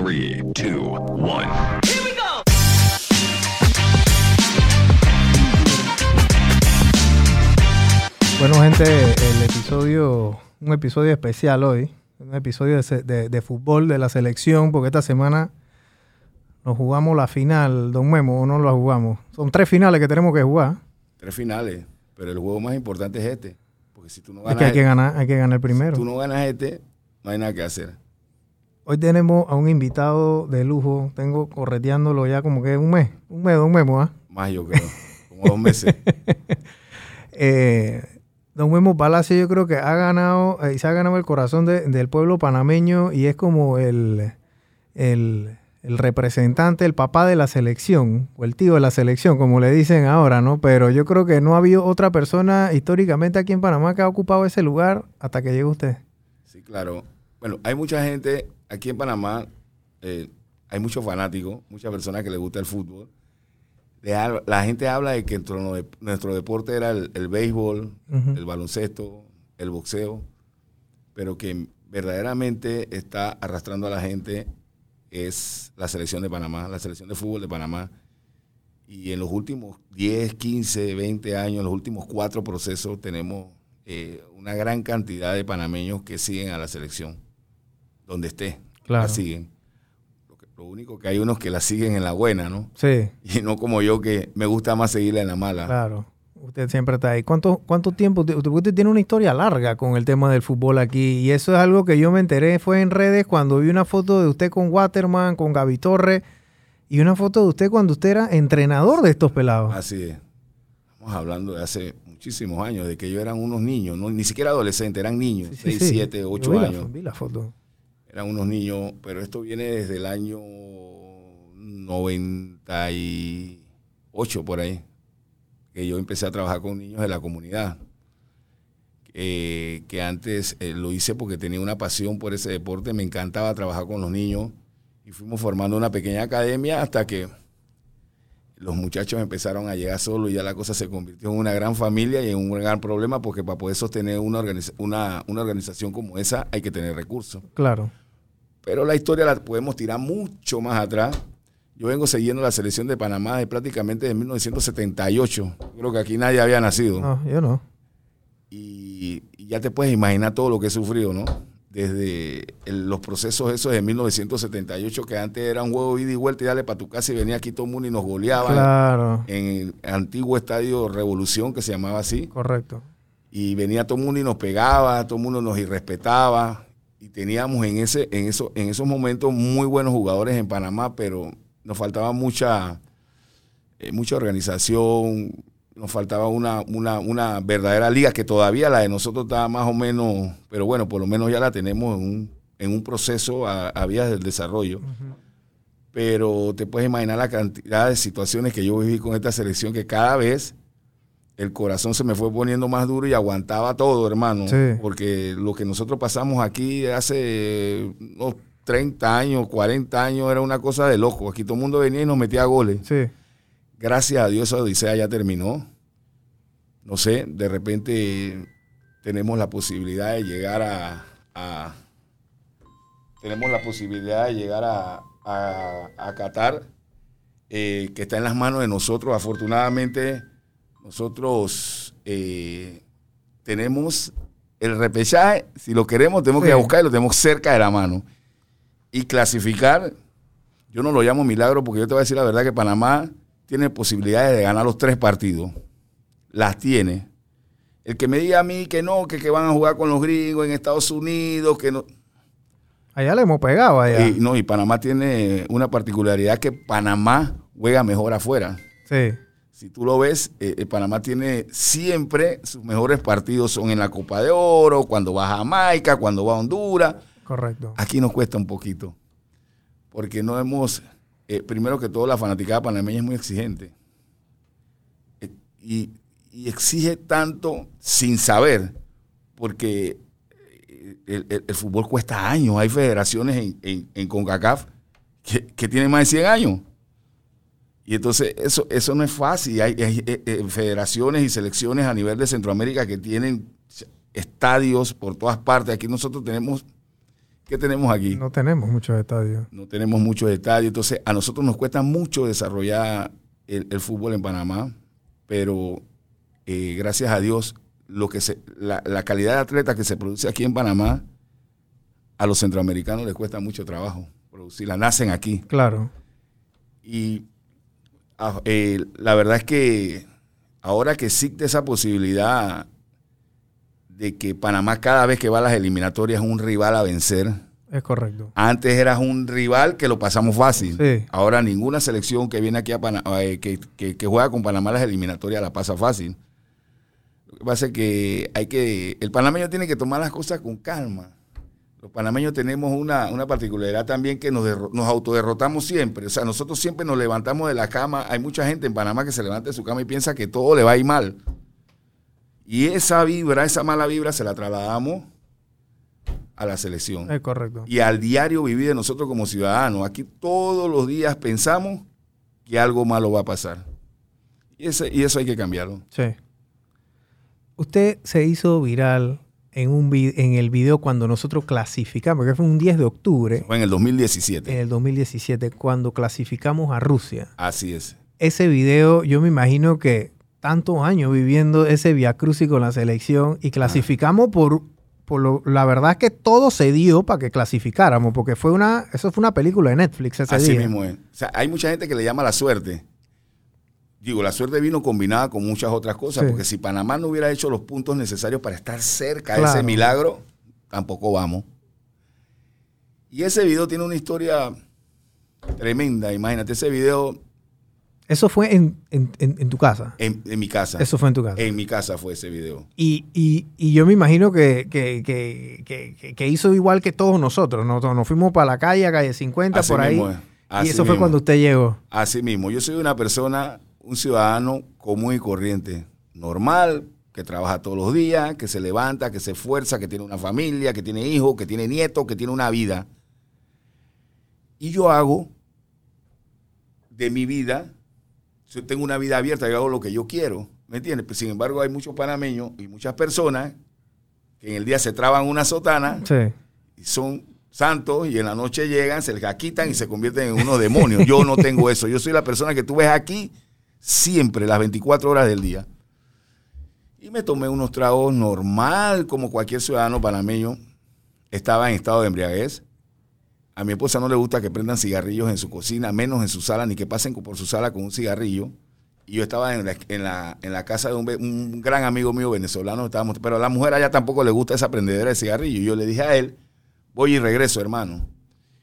3, 2, 1. Bueno, gente, el episodio, un episodio especial hoy, un episodio de, se- de- de fútbol de la selección, porque esta semana nos jugamos la final, Don Memo, o no la jugamos. Son tres finales que tenemos que jugar. Tres finales, pero el juego más importante es este. Porque si tú no Es ganas, que hay que este- ganar, hay que ganar el primero. si tú no ganas este, no hay nada que hacer. Hoy tenemos a un invitado de lujo, tengo correteándolo ya como que un mes, un mes, Don Memo, ¿ah? Más yo creo, como dos meses. Eh, Don Memo Palacio yo creo que ha ganado, eh, se ha ganado el corazón de- del pueblo panameño y es como el, el, el representante, el papá de la selección, o el tío de la selección, como le dicen ahora, ¿no? Pero yo creo que no ha habido otra persona históricamente aquí en Panamá que ha ocupado ese lugar hasta que llegó usted. Sí, claro. Bueno, hay mucha gente aquí en Panamá, eh, hay muchos fanáticos, muchas personas que les gusta el fútbol. La gente habla de que nuestro, nuestro deporte era el, el béisbol, el baloncesto, el boxeo, pero que verdaderamente está arrastrando a la gente es la selección de Panamá, la selección de fútbol de Panamá. Y en los últimos 10, 15, 20 años, los últimos cuatro procesos, tenemos eh, una gran cantidad de panameños que siguen a la selección, donde esté, Claro. la siguen. Lo, que- lo único que hay unos que la siguen en la buena, ¿no? Sí, Y no como yo que me gusta más seguirla en la mala. claro. Usted siempre está ahí. ¿Cuánto, cuánto tiempo? Usted, usted tiene una historia larga con el tema del fútbol aquí. Y eso es algo que yo me enteré, fue en redes cuando vi una foto de usted con Waterman, con Gaby Torre, y una foto de usted cuando usted era entrenador de estos pelados. Así es. Estamos hablando de hace muchísimos años, de que ellos eran unos niños, no, ni siquiera adolescentes, eran niños, Sí, sí, 6, sí. 7, Yo 8 vi la años. fo- vi la foto. Eran unos niños, pero esto viene desde el año 98 por ahí, que yo empecé a trabajar con niños de la comunidad. Eh, que antes eh, lo hice porque tenía una pasión por ese deporte, me encantaba trabajar con los niños y fuimos formando una pequeña academia hasta que los muchachos empezaron a llegar solos y ya la cosa se convirtió en una gran familia y en un gran problema porque para poder sostener una, organiza- una, una organización como esa hay que tener recursos. Claro. Pero la historia la podemos tirar mucho más atrás. Yo vengo siguiendo la selección de Panamá de prácticamente de 1978. Creo que aquí nadie había nacido. No, yo no. Y, y ya te puedes imaginar todo lo que he sufrido, ¿no? Desde el- los procesos esos de 1978, que antes era un juego de ida y vuelta y dale para tu casa y venía aquí todo el mundo y nos goleaba Claro. en el antiguo estadio Revolución, que se llamaba así Correcto. y venía todo el mundo y nos pegaba, todo el mundo nos irrespetaba y teníamos en ese en eso en esos momentos muy buenos jugadores en Panamá, pero nos faltaba mucha eh, mucha organización, nos faltaba una, una, una verdadera liga que todavía la de nosotros estaba más o menos, pero bueno, por lo menos ya la tenemos en un, en un proceso a, a vías del desarrollo. Pero te puedes imaginar la cantidad de situaciones que yo viví con esta selección que cada vez el corazón se me fue poniendo más duro y aguantaba todo, hermano. Sí. Porque lo que nosotros pasamos aquí hace unos 30 años, 40 años, era una cosa de loco. Aquí todo el mundo venía y nos metía goles. Sí. Gracias a Dios esa odisea ya terminó. No sé, de repente tenemos la posibilidad de llegar a... a- tenemos la posibilidad de llegar a, a, a Qatar, eh, que está en las manos de nosotros. Afortunadamente, nosotros eh, tenemos el repechaje, si lo queremos, tenemos que buscar y lo tenemos cerca de la mano. Y clasificar, yo no lo llamo milagro porque yo te voy a decir la verdad que Panamá tiene posibilidades de ganar los tres partidos. Las tiene. El que me diga a mí que no, que, que van a jugar con los gringos en Estados Unidos, que no. Allá le hemos pegado allá. Y, no, y Panamá tiene una particularidad que Panamá juega mejor afuera. Sí. Si tú lo ves, eh, eh, Panamá tiene siempre sus mejores partidos son en la Copa de Oro, cuando va a Jamaica, cuando va a Honduras. Correcto. Aquí nos cuesta un poquito. Porque no hemos, eh, primero que todo, la fanaticada panameña es muy exigente. Eh, y, y exige tanto sin saber, porque el, el- el fútbol cuesta años. Hay federaciones en, en- en CONCACAF que, que tienen más de 100 años. Y entonces eso, eso no es fácil. Hay, hay, eh, eh, federaciones y selecciones a nivel de Centroamérica que tienen estadios por todas partes. Aquí nosotros tenemos ¿Qué tenemos aquí? No tenemos muchos estadios. No tenemos muchos estadios. Entonces, a nosotros nos cuesta mucho desarrollar el, el fútbol en Panamá, pero eh, gracias a Dios, lo que se, la, la calidad de atleta que se produce aquí en Panamá, a los centroamericanos les cuesta mucho trabajo producirla. Nacen aquí. Claro. Y ah, eh, la verdad es que ahora que existe esa posibilidad de que Panamá cada vez que va a las eliminatorias es un rival a vencer. Es correcto. Antes eras un rival que lo pasamos fácil. Sí. Ahora ninguna selección que viene aquí a Panamá, que, que- que juega con Panamá las eliminatorias la pasa fácil. Lo que pasa es que hay que, el panameño tiene que tomar las cosas con calma. Los panameños tenemos una, una particularidad también que nos, nos autoderrotamos siempre. O sea, nosotros siempre nos levantamos de la cama. Hay mucha gente en Panamá que se levanta de su cama y piensa que todo le va a ir mal. Y esa vibra, esa mala vibra, se la trasladamos a la selección Es correcto. y al diario vivir de nosotros como ciudadanos. Aquí todos los días pensamos que algo malo va a pasar. Y, ese, y eso hay que cambiarlo. Sí. Usted se hizo viral en, un vi- en el video cuando nosotros clasificamos, que fue un 10 de octubre Fue en el 2017. en el 2017, cuando clasificamos a Rusia. Así es. Ese video, yo me imagino que tantos años viviendo ese viacrucis con la selección y clasificamos por, por lo- la verdad es que todo se dio para que clasificáramos, porque fue una, eso fue una película de Netflix ese Así día. mismo es. O sea, hay mucha gente que le llama la suerte. Digo, la suerte vino combinada con muchas otras cosas, Sí. porque si Panamá no hubiera hecho los puntos necesarios para estar cerca de Claro. ese milagro, tampoco vamos. Y ese video tiene una historia tremenda. Imagínate, ese video Eso fue en, en- en- en tu casa. en, mi casa. Eso fue en tu casa. En mi casa fue ese video. Y, y- y yo me imagino que, que- que- que- hizo igual que todos nosotros. Nosotros nos fuimos para la calle, a calle 50, Así por ahí. mismo. Y eso fue cuando usted llegó. Así mismo, yo soy una persona, un ciudadano común y corriente, normal, que trabaja todos los días, que se levanta, que se esfuerza, que tiene una familia, que tiene hijos, que tiene nietos, que tiene una vida. Y yo hago de mi vida, yo tengo una vida abierta, yo hago lo que yo quiero, ¿me entiendes? Pues, sin embargo, hay muchos panameños y muchas personas que en el día se traban una sotana Sí. y son santos y en la noche llegan, se les quitan y se convierten en unos demonios. Yo no tengo eso. Yo soy la persona que tú ves aquí siempre, las 24 horas del día. Y me tomé unos tragos normal, como cualquier ciudadano panameño. Estaba en estado de embriaguez. A mi esposa no le gusta que prendan cigarrillos en su cocina, menos en su sala, ni que pasen por su sala con un cigarrillo. Y yo estaba en la, en la, en la casa de un, gran amigo mío venezolano, estábamos, pero a la mujer allá tampoco le gusta esa prendedera de cigarrillo. Y yo le dije a él, voy y regreso, hermano.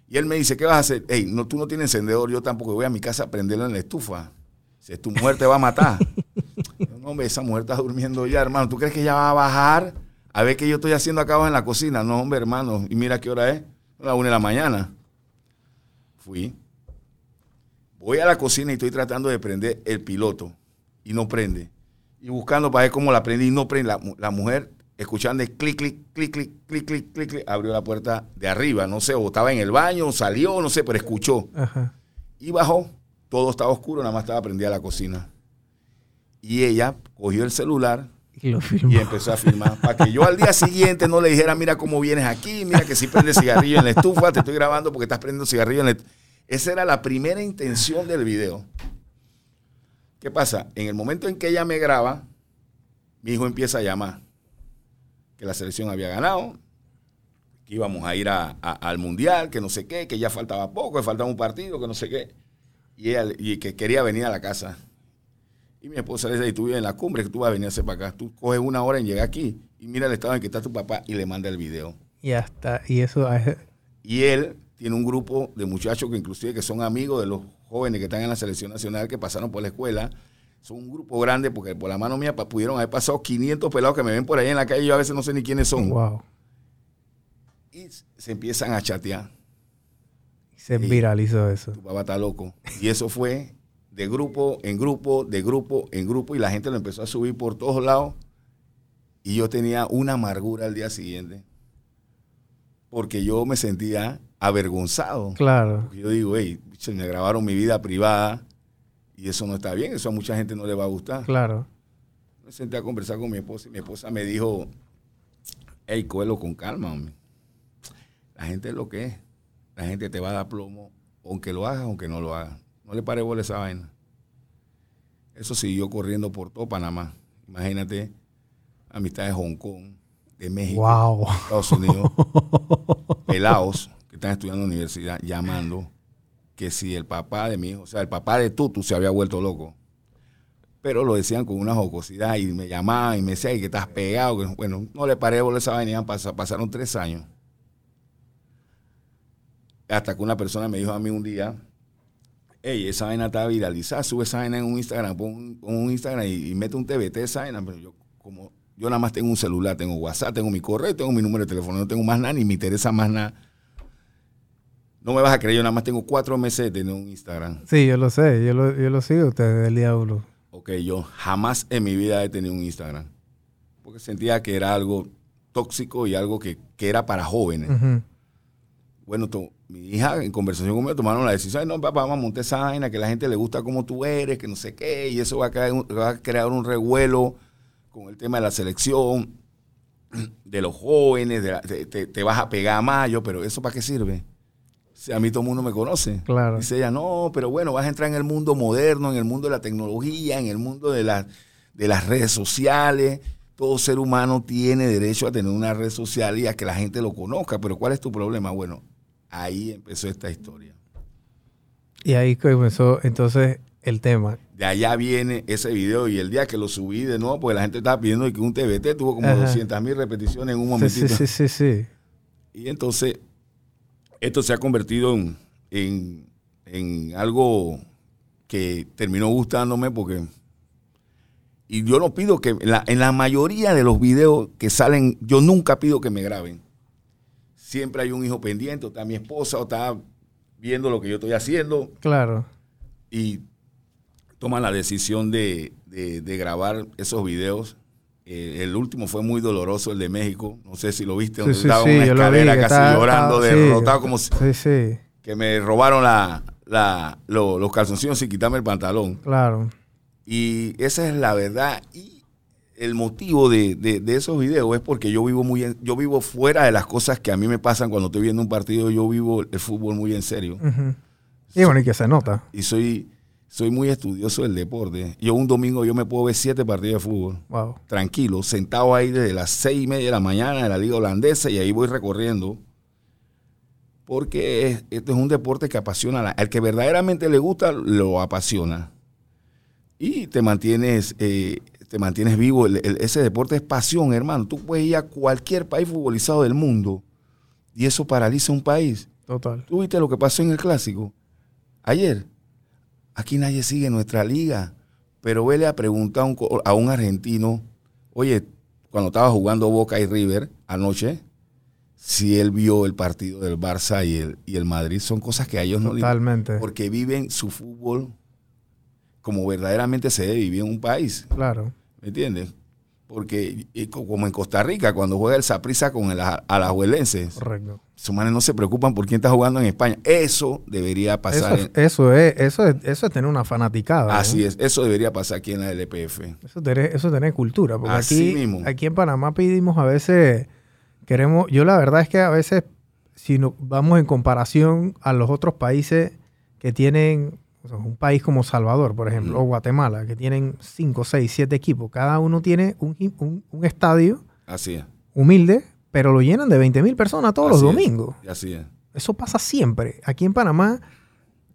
Y él me dice, ¿qué vas a hacer? Hey, no, tú no tienes encendedor, yo tampoco voy a mi casa a prenderlo en la estufa. Si tu mujer te va a matar. No, hombre, esa mujer está durmiendo ya, hermano. ¿Tú crees que ella va a bajar a ver qué yo estoy haciendo acá abajo en la cocina? No, hombre, hermano. Y mira qué hora es. A la una de la mañana. Fui. Voy a la cocina y estoy tratando de prender el piloto. Y no prende. Y buscando para ver cómo la prendí y no prende. La mujer, escuchando el clic, clic, clic, clic, clic, clic, clic, clic, abrió la puerta de arriba. No sé, o estaba en el baño, o salió, no sé, pero escuchó. Ajá. Y bajó, todo estaba oscuro, nada más estaba prendida la cocina. Y ella cogió el celular Y lo y empezó a filmar para que yo al día siguiente no le dijera, mira cómo vienes aquí, mira que si prendes cigarrillo en la estufa, te estoy grabando porque estás prendiendo cigarrillo en la estufa. Esa era la primera intención del video. ¿Qué pasa? En el momento en que ella me graba, mi hijo empieza a llamar que la selección había ganado, que íbamos a ir a- a- al mundial, que no sé qué, que ya faltaba poco, que faltaba un partido, que no sé qué, y, ella, y que quería venir a la casa. Y mi esposa le dice, y tú vives en la cumbre, que tú vas a venir a hacer para acá. Tú coges una hora en llegar aquí y mira el estado en que está tu papá y le manda el video. Y hasta, y eso es- Y él tiene un grupo de muchachos que inclusive que son amigos de los jóvenes que están en la selección nacional, que pasaron por la escuela. Son un grupo grande porque por la mano mía pudieron haber pasado 500 pelados que me ven por ahí en la calle y yo a veces no sé ni quiénes son. wow. Y se empiezan a chatear. Se Sí. viralizó eso. Tu papá está loco. Y eso fue de grupo en grupo, de grupo en grupo, y la gente lo empezó a subir por todos lados. Y yo tenía una amargura al día siguiente. Porque yo me sentía avergonzado. Claro. Porque yo digo, hey, me grabaron mi vida privada y eso no está bien, eso a mucha gente no le va a gustar. Claro. Me senté a conversar con mi esposa y mi esposa me dijo, hey, cógelo con calma, hombre. La gente es lo que es. La gente te va a dar plomo, aunque lo hagas, aunque no lo hagas. No le pare bola esa vaina. Eso siguió corriendo por todo Panamá. Imagínate, amistad de Hong Kong, de México, Wow. Estados Unidos, pelados que están estudiando en la universidad, llamando que si el papá de mi hijo, o sea, el papá de Tutu se había vuelto loco. Pero lo decían con una jocosidad y me llamaban y me decían "Ay, que estás pegado. Bueno, no le paré bola esa vaina, pasaron tres años. Hasta que una persona me dijo a mí un día, hey, esa vaina está viralizada, sube esa vaina en un Instagram, pon, un- Instagram y, y mete un TBT esa vaina, pero yo como yo nada más tengo un celular, tengo WhatsApp, tengo mi correo, tengo mi número de teléfono, no tengo más nada, ni me interesa más nada. No me vas a creer, yo nada más tengo cuatro meses de tener un Instagram. Sí, yo lo sé, yo lo, yo lo sigo ustedes del diablo. Ok, yo jamás en mi vida he tenido un Instagram. Porque sentía que era algo tóxico y algo que, que era para jóvenes. Bueno, to- mi hija en conversación conmigo tomaron la decisión, "Ay, no, papá, vamos a montar esa vaina, que la gente le gusta como tú eres, que no sé qué, y eso va a, crear un, va a crear un revuelo con el tema de la selección, de los jóvenes, de la- te, te- te vas a pegar más, yo, pero ¿eso para qué sirve? Si a mí todo el mundo me conoce. Claro. Dice ella, no, pero bueno, vas a entrar en el mundo moderno, en el mundo de la tecnología, en el mundo de, la- de las redes sociales. Todo ser humano tiene derecho a tener una red social y a que la gente lo conozca, pero ¿cuál es tu problema? Bueno, ahí empezó esta historia. Y ahí comenzó entonces el tema. De allá viene ese video y el día que lo subí de nuevo, pues la gente estaba pidiendo que un TBT tuvo como Ajá. 200 mil repeticiones en un momentito. sí, sí, sí, sí. Y entonces, esto se ha convertido en, en- en algo que terminó gustándome porque... Y yo no pido que... En la, en la mayoría de los videos que salen, yo nunca pido que me graben. Siempre hay un hijo pendiente, o está mi esposa, o está viendo lo que yo estoy haciendo Claro. y toman la decisión de, de- de grabar esos videos. Eh, el último fue muy doloroso, el de México. No sé si lo viste, donde Sí, estaba sí, una vi, escalera casi llorando, sí. derrotado, como si- Sí, sí, que me robaron la, la- lo- los calzoncillos sin quitarme el pantalón. claro. Y esa es la verdad. Y el motivo de, de- de esos videos es porque yo vivo muy en- yo vivo fuera de las cosas que a mí me pasan cuando estoy viendo un partido. Yo vivo el fútbol muy en serio. Ujú. Y bueno, y que se nota. y soy, soy muy estudioso del deporte. Yo un domingo yo me puedo ver siete partidos de fútbol, Wow. tranquilo, sentado ahí desde las seis y media de la mañana en la liga holandesa y ahí voy recorriendo. Porque es- esto es un deporte que apasiona. a la- Al que verdaderamente le gusta, lo apasiona. Y te mantienes, eh, te mantienes vivo. El- el- ese deporte es pasión, hermano. Tú puedes ir a cualquier país futbolizado del mundo y eso paraliza un país. Total. ¿Tú viste lo que pasó en el clásico? Ayer. Aquí nadie sigue nuestra liga. Pero vele a preguntar a un, a un argentino, oye, cuando estaba jugando Boca y River anoche, si él vio el partido del Barça y el, y el Madrid. Son cosas que a ellos no les Totalmente. Porque viven su fútbol como verdaderamente se debe vivir en un país. Claro. ¿Me entiendes? Porque como en Costa Rica, cuando juega el Saprissa con el a- Alajuelenses, Correcto. esos manes no se preocupan por quién está jugando en España. Eso debería pasar. en- eso, es, eso, es, eso es tener una fanaticada. ¿no? así es, eso debería pasar aquí en la LPF. Eso es tener, eso es tener cultura. Porque Así aquí, mismo. aquí en Panamá pedimos a veces, queremos, yo la verdad es que a veces, si no, vamos en comparación a los otros países que tienen, o sea, un país como Salvador, por ejemplo, o Guatemala, que tienen 5, 6, 7 equipos, cada uno tiene un, un- un estadio Así es. humilde, pero lo llenan de 20 mil personas todos así los es, domingos. Así es. Eso pasa siempre. Aquí en Panamá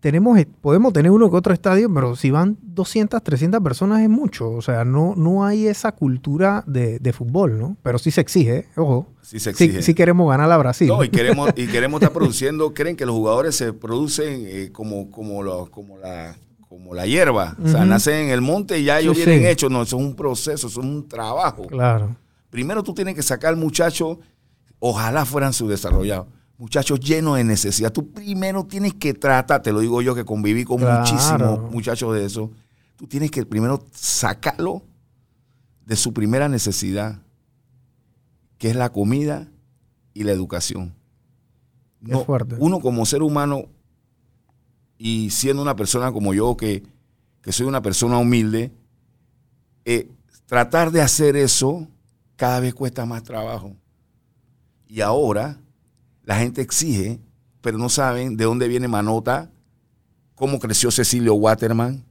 tenemos, podemos tener uno que otro estadio, pero si van 200, 300 personas es mucho. O sea, no, no hay esa cultura de, de fútbol, ¿no? Pero sí se exige, ojo. Sí se exige. sí queremos ganar a Brasil. No, y queremos, y queremos estar produciendo, creen que los jugadores se producen eh, como, como, como, la, como la hierba. O sea, nacen en el monte y ya ellos vienen sí. hechos. No, eso es un proceso, eso es un trabajo. Claro. Primero tú tienes que sacar al muchacho, ojalá fueran subdesarrollados, muchachos llenos de necesidad. Tú primero tienes que tratar, te lo digo yo que conviví con Claro. muchísimos muchachos de eso, tú tienes que primero sacarlo de su primera necesidad, que es la comida y la educación. Es fuerte. Uno como ser humano y siendo una persona como yo, que, que soy una persona humilde, eh, tratar de hacer eso cada vez cuesta más trabajo. Y ahora la gente exige, pero no saben de dónde viene Manota, cómo creció Cecilio Waterman,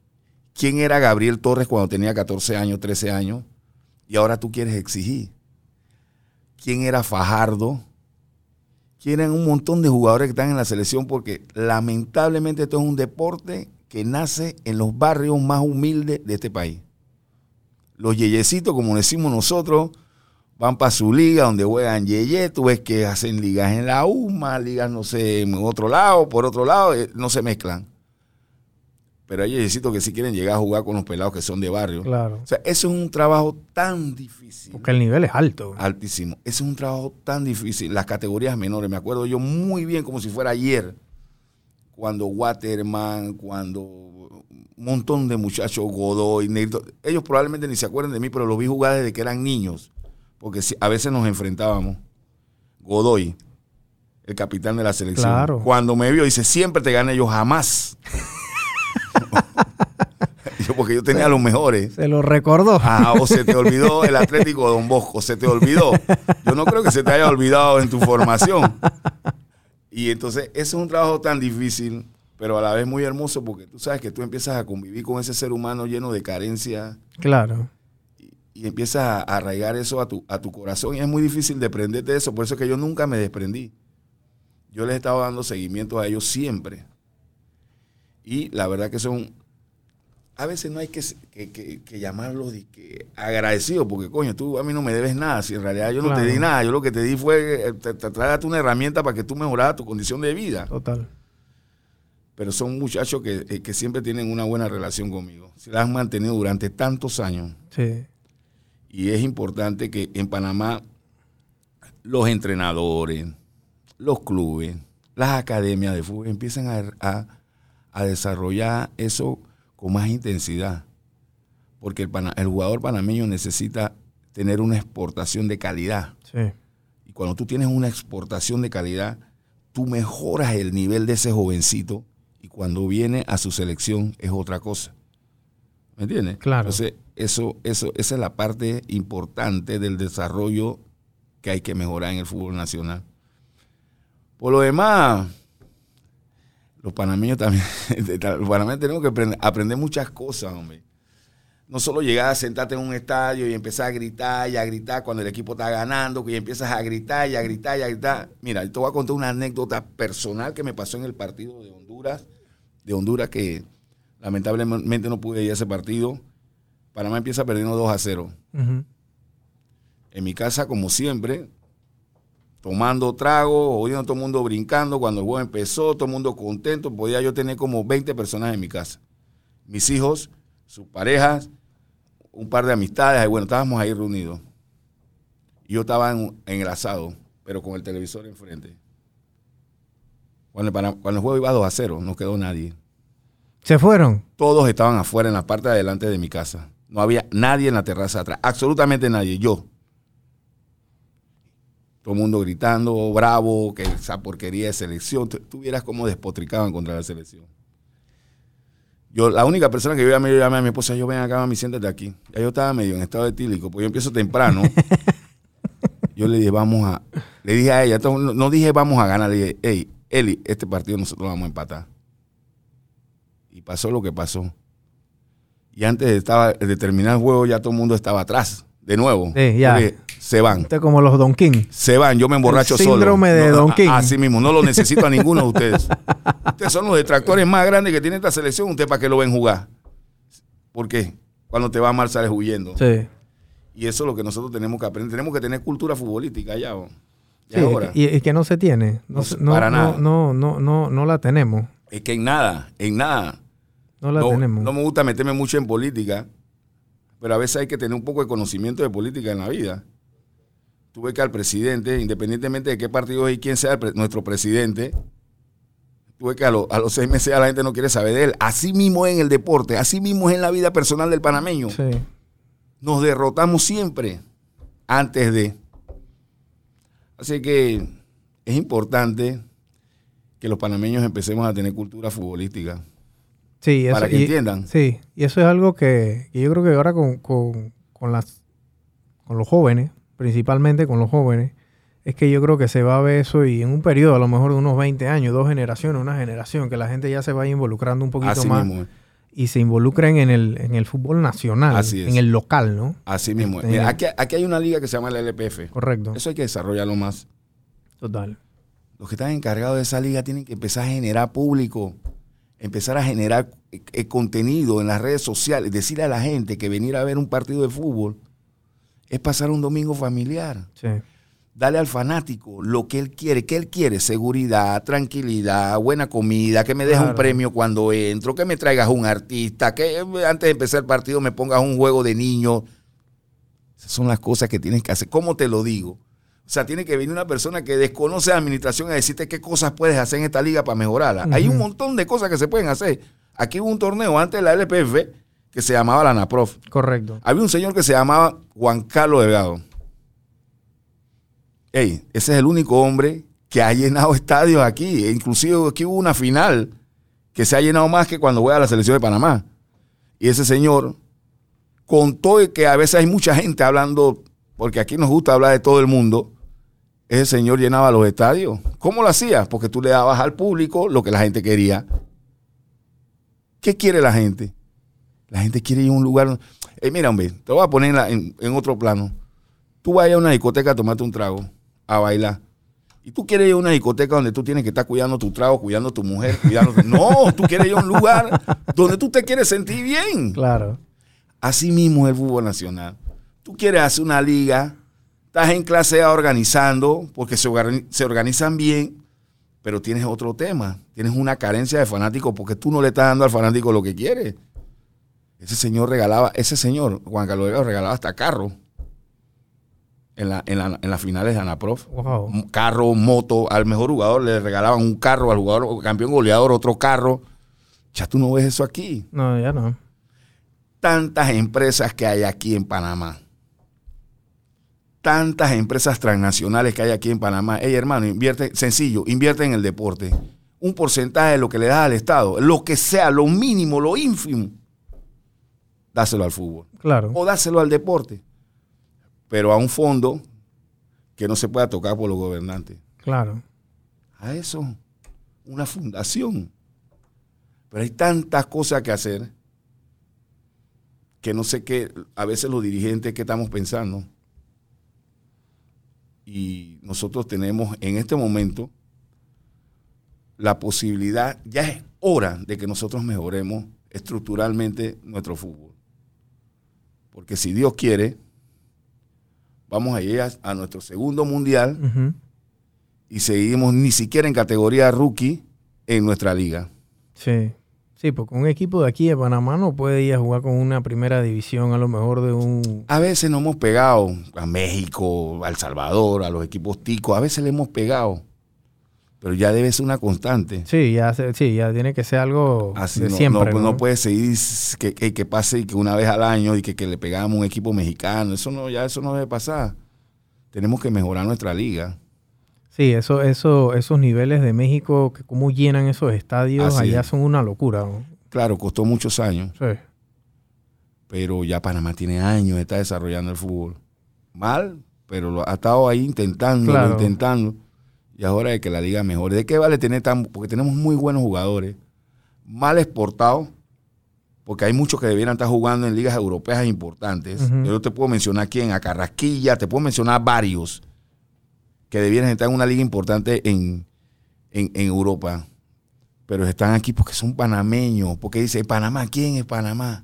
quién era Gabriel Torres cuando tenía 14 años, 13 años, y ahora tú quieres exigir. ¿Quién era Fajardo? ¿Quién eran un montón de jugadores que están en la selección? Porque lamentablemente esto es un deporte que nace en los barrios más humildes de este país. Los yeyecitos, como decimos nosotros, van para su liga donde juegan yeye, tú ves que hacen ligas en la UMA, ligas no sé, en otro lado, por otro lado, eh, no se mezclan. Pero hay yeyecitos que sí quieren llegar a jugar con los pelados que son de barrio. Claro. O sea, eso es un trabajo tan difícil. Porque el nivel es alto. Altísimo. Ese es un trabajo tan difícil. Las categorías menores, me acuerdo yo muy bien como si fuera ayer, cuando Waterman, cuando un montón de muchachos, Godoy, Negrito, ellos probablemente ni se acuerdan de mí, pero los vi jugar desde que eran niños, porque a veces nos enfrentábamos. Godoy, el capitán de la selección, Claro. cuando me vio, dice, siempre te gané yo, jamás. yo, porque yo tenía los mejores. Se lo recordó. Ah, o se te olvidó el Atlético Don Bosco, se te olvidó. Yo no creo que se te haya olvidado en tu formación. Y entonces, ese es un trabajo tan difícil, pero a la vez muy hermoso, porque tú sabes que tú empiezas a convivir con ese ser humano lleno de carencia Claro. Y empiezas a arraigar eso a tu, a tu corazón y es muy difícil desprenderte de eso. Por eso es que yo nunca me desprendí. Yo les he estado dando seguimiento a ellos siempre. Y la verdad que son... A veces no hay que, que, que- que llamarlos de que agradecidos, porque coño, tú a mí no me debes nada. Si en realidad yo no Claro. te di nada, yo lo que te di fue eh, te, te traerte una herramienta para que tú mejoraras tu condición de vida. Total. Pero son muchachos que, eh, que siempre tienen una buena relación conmigo. Se la han mantenido durante tantos años. Sí. Y es importante que en Panamá los entrenadores, los clubes, las academias de fútbol empiecen a, a- a desarrollar eso con más intensidad. Porque el, pana- el jugador panameño necesita tener una exportación de calidad. Sí. Y cuando tú tienes una exportación de calidad, tú mejoras el nivel de ese jovencito y cuando viene a su selección es otra cosa. ¿Me entiendes? Claro. Entonces, eso, eso, esa es la parte importante del desarrollo que hay que mejorar en el fútbol nacional. Por lo demás, los panameños también, los panameños tenemos que aprender, muchas cosas, hombre. No solo llegar a sentarte en un estadio y empezar a gritar y a gritar cuando el equipo está ganando, que empiezas a gritar y a gritar y a gritar. Mira, te voy a contar una anécdota personal que me pasó en el partido de Honduras, de Honduras que lamentablemente no pude ir a ese partido. Panamá empieza perdiendo 2 a 0. Ujú. En mi casa, como siempre, tomando trago, oyendo a todo el mundo brincando. Cuando el juego empezó, todo el mundo contento. Podía yo tener como 20 personas en mi casa. Mis hijos, sus parejas, un par de amistades. y Bueno, estábamos ahí reunidos. Yo estaba en, en el asado, pero con el televisor enfrente. Cuando el, cuando el juego iba 2 a 0, no quedó nadie. Se fueron. Todos estaban afuera en la parte de adelante de mi casa. No había nadie en la terraza atrás. Absolutamente nadie. Yo. Todo el mundo gritando, bravo, que esa porquería de selección. Tú tú vieras cómo despotricaban contra la selección. Yo, la única persona que yo llamé, yo llamé a mi esposa, yo ven acá, mami, siéntate aquí. Ya yo estaba medio en estado etílico, porque yo empiezo temprano. yo le dije, vamos a, le dije a ella, no, no dije vamos a ganar, le dije, hey, Eli, este partido nosotros lo vamos a empatar. Y pasó lo que pasó. Y antes de, estaba, de terminar el juego, ya todo el mundo estaba atrás. De nuevo. Sí, ya. Se van. Usted como los Don King. Se van, yo me emborracho El solo. síndrome de No, Don King. Así mismo, no lo necesito a ninguno de ustedes. Ustedes son los detractores más grandes que tiene esta selección. ¿Usted para qué lo ven jugar? ¿Por qué? Cuando te va mal sales huyendo. Sí. Y eso es lo que nosotros tenemos que aprender. Tenemos que tener cultura futbolística ya. Ya Sí, es hora. y, y que no se tiene. No, No para no, nada. No, no, no, no la tenemos. Es que en nada, en nada. No la no, tenemos. no me gusta meterme mucho en política, pero a veces hay que tener un poco de conocimiento de política en la vida. Tú ves que al presidente, independientemente de qué partido es y quién sea pre- nuestro presidente, tú ves que a, lo- a los seis meses ya la gente no quiere saber de él. Así mismo es en el deporte, así mismo es en la vida personal del panameño. Sí. Nos derrotamos siempre antes de. Así que es importante que los panameños empecemos a tener cultura futbolística. Sí, eso, Para que y- entiendan. Sí, y eso es algo que, que yo creo que ahora con, con- con las, con los jóvenes, principalmente con los jóvenes, es que yo creo que se va a ver eso y en un periodo a lo mejor de unos 20 años, dos generaciones, una generación, que la gente ya se vaya involucrando un poquito Así más mismo y se involucren en el, en el fútbol nacional, Así en el local, ¿no? Así mismo. es. Este- aquí, aquí hay una liga que se llama la LPF. Correcto. Eso hay que desarrollarlo más. Total. Los que están encargados de esa liga tienen que empezar a generar público, empezar a generar eh, eh, contenido en las redes sociales, decirle a la gente que venir a ver un partido de fútbol es pasar un domingo familiar. Sí. Dale al fanático lo que él quiere. ¿Qué él quiere? Seguridad, tranquilidad, buena comida, que me deje un premio cuando entro, que me traigas un artista, que eh, antes de empezar el partido me pongas un juego de niños. Esas son las cosas que tienes que hacer. ¿Cómo te lo digo? O sea, tiene que venir una persona que desconoce la administración a decirte qué cosas puedes hacer en esta liga para mejorarla. Hay un montón de cosas que se pueden hacer. Aquí hubo un torneo antes de la LPF que se llamaba la ANAPROF. Correcto. Había un señor que se llamaba Juan Carlos Delgado. Ey, ese es el único hombre que ha llenado estadios aquí. E inclusive aquí hubo una final que se ha llenado más que cuando juega la selección de Panamá. Y ese señor contó que a veces hay mucha gente hablando, porque aquí nos gusta hablar de todo el mundo. Ese señor llenaba los estadios. ¿Cómo lo hacía? Porque tú le dabas al público lo que la gente quería. ¿Qué quiere la gente? La gente quiere ir a un lugar. Eh, mira, hombre, te voy a poner en, la- en- en otro plano. Tú vas a una discoteca a tomarte un trago, a bailar. Y tú quieres ir a una discoteca donde tú tienes que estar cuidando tu trago, cuidando a tu mujer, cuidando. no, tú quieres ir a un lugar donde tú te quieres sentir bien. Claro. Así mismo es el fútbol nacional. Tú quieres hacer una liga, estás en clase A organizando, porque se, se organizan bien, pero tienes otro tema. Tienes una carencia de fanáticos porque tú no le estás dando al fanático lo que quiere. Ese señor regalaba, ese señor, Juan Carlos Delgado, regalaba hasta carro en, la- en la- en las finales de Anaprof. Wow. Carro, moto, al mejor jugador le regalaban un carro, al jugador campeón goleador otro carro. Ya tú no ves eso aquí No, ya no. tantas empresas que hay aquí en Panamá. Tantas empresas transnacionales que hay aquí en Panamá. Ey, hermano, invierte, sencillo, invierte en el deporte. Un porcentaje de lo que le das al Estado, lo que sea, lo mínimo, lo ínfimo, dáselo al fútbol. Claro. O dáselo al deporte. Pero a un fondo que no se pueda tocar por los gobernantes. Claro. A eso, una fundación. Pero hay tantas cosas que hacer que no sé qué, a veces los dirigentes, qué estamos pensando. Y nosotros tenemos en este momento la posibilidad, ya es hora de que nosotros mejoremos estructuralmente nuestro fútbol. Porque si Dios quiere, vamos a ir a, nuestro segundo mundial y seguimos ni siquiera en categoría rookie en nuestra liga. Sí. Sí, porque un equipo de aquí de Panamá no puede ir a jugar con una primera división a lo mejor de un... A veces nos hemos pegado a México, a El Salvador, a los equipos ticos, a veces le hemos pegado, pero ya debe ser una constante. Sí, ya, sí, ya tiene que ser algo Así de no, siempre. no, ¿no? no puede seguir que, que, que pase y que una vez al año y que, que le pegamos a un equipo mexicano, eso no, ya eso no debe pasar. Tenemos que mejorar nuestra liga. Sí, eso, eso, esos niveles de México, que cómo llenan esos estadios, Así allá es. son una locura. ¿no? Claro, costó muchos años, Sí. pero ya Panamá tiene años de estar desarrollando el fútbol. Mal, pero lo, ha estado ahí intentando, Claro. intentando. Y ahora es que la liga mejore. ¿De qué vale tener tan.? Porque tenemos muy buenos jugadores, mal exportados, porque hay muchos que debieran estar jugando en ligas europeas importantes. Ujú. Yo te puedo mencionar quién, a Carrasquilla, te puedo mencionar varios que debieran estar en una liga importante en, en, en Europa. Pero están aquí porque son panameños, porque dice, Panamá, ¿quién es Panamá?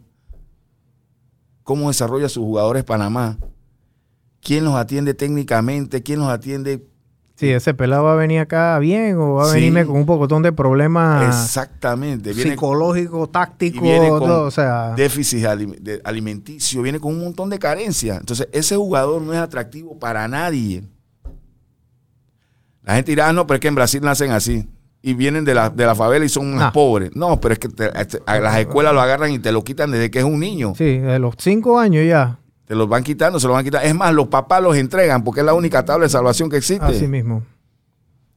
¿Cómo desarrolla sus jugadores Panamá? ¿Quién los atiende técnicamente? ¿Quién los atiende Sí, ese pelado va a venir acá bien o va a Sí. venirme con un pocotón de problemas exactamente? Viene con todo, o sea, déficit alimenticio, viene con un montón de carencias. Entonces, ese jugador no es atractivo para nadie. La gente dirá, "Ah, no, pero es que en Brasil nacen así. Y vienen de la, de la favela y son más Ah. pobres. No, pero es que te- a- a las escuelas lo agarran y te lo quitan desde que es un niño. sí, de los cinco años ya, Te los van quitando, se los van quitando. Es más, los papás los entregan porque es la única tabla de salvación que existe. así mismo.